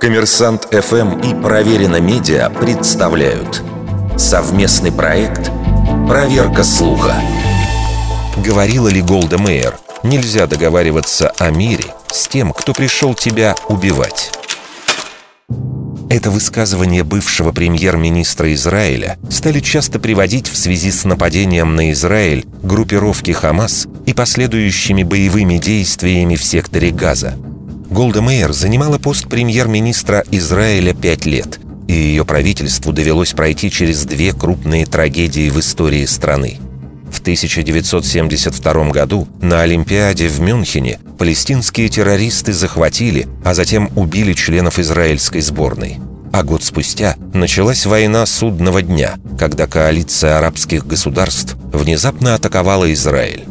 Коммерсант ФМ и Проверено Медиа представляют совместный проект «Проверка слуха». Говорила ли Голда Мейер, нельзя договариваться о мире с тем, кто пришел тебя убивать? Это высказывание бывшего премьер-министра Израиля стали часто приводить в связи с нападением на Израиль группировки «Хамас» и последующими боевыми действиями в секторе Газа. Голда Мейер занимала пост премьер-министра Израиля пять лет, и ее правительству довелось пройти через две крупные трагедии в истории страны. В 1972 году на Олимпиаде в Мюнхене палестинские террористы захватили, а затем убили членов израильской сборной. А год спустя началась война судного дня, когда коалиция арабских государств внезапно атаковала Израиль.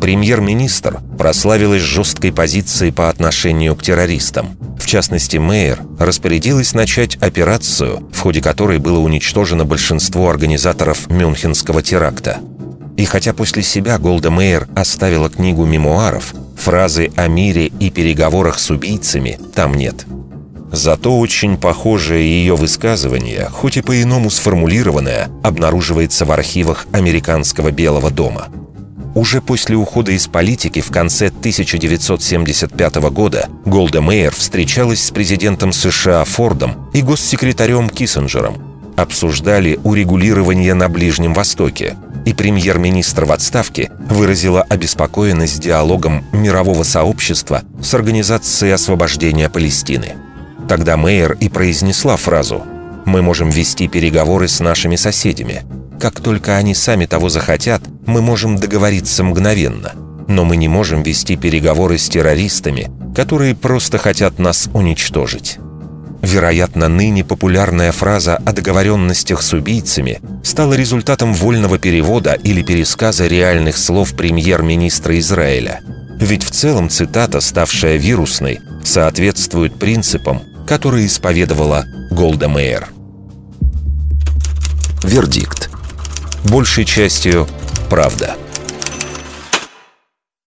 Премьер-министр прославилась жесткой позицией по отношению к террористам. В частности, Мейер распорядилась начать операцию, в ходе которой было уничтожено большинство организаторов Мюнхенского теракта – и хотя после себя Голда Мейер оставила книгу мемуаров, фразы о мире и переговорах с убийцами там нет. Зато очень похожее ее высказывание, хоть и по-иному сформулированное, обнаруживается в архивах американского Белого дома. Уже после ухода из политики в конце 1975 года Голда Мейер встречалась с президентом США Фордом и госсекретарем Киссинджером. Обсуждали урегулирование на Ближнем Востоке – и премьер-министр в отставке выразила обеспокоенность диалогом мирового сообщества с Организацией освобождения Палестины. Тогда Мейер и произнесла фразу «Мы можем вести переговоры с нашими соседями. Как только они сами того захотят, мы можем договориться мгновенно. Но мы не можем вести переговоры с террористами, которые просто хотят нас уничтожить». Вероятно, ныне популярная фраза о договоренностях с убийцами стала результатом вольного перевода или пересказа реальных слов премьер-министра Израиля. Ведь в целом цитата, ставшая вирусной, соответствует принципам, которые исповедовала Голда Мейер. Вердикт. Большей частью правда.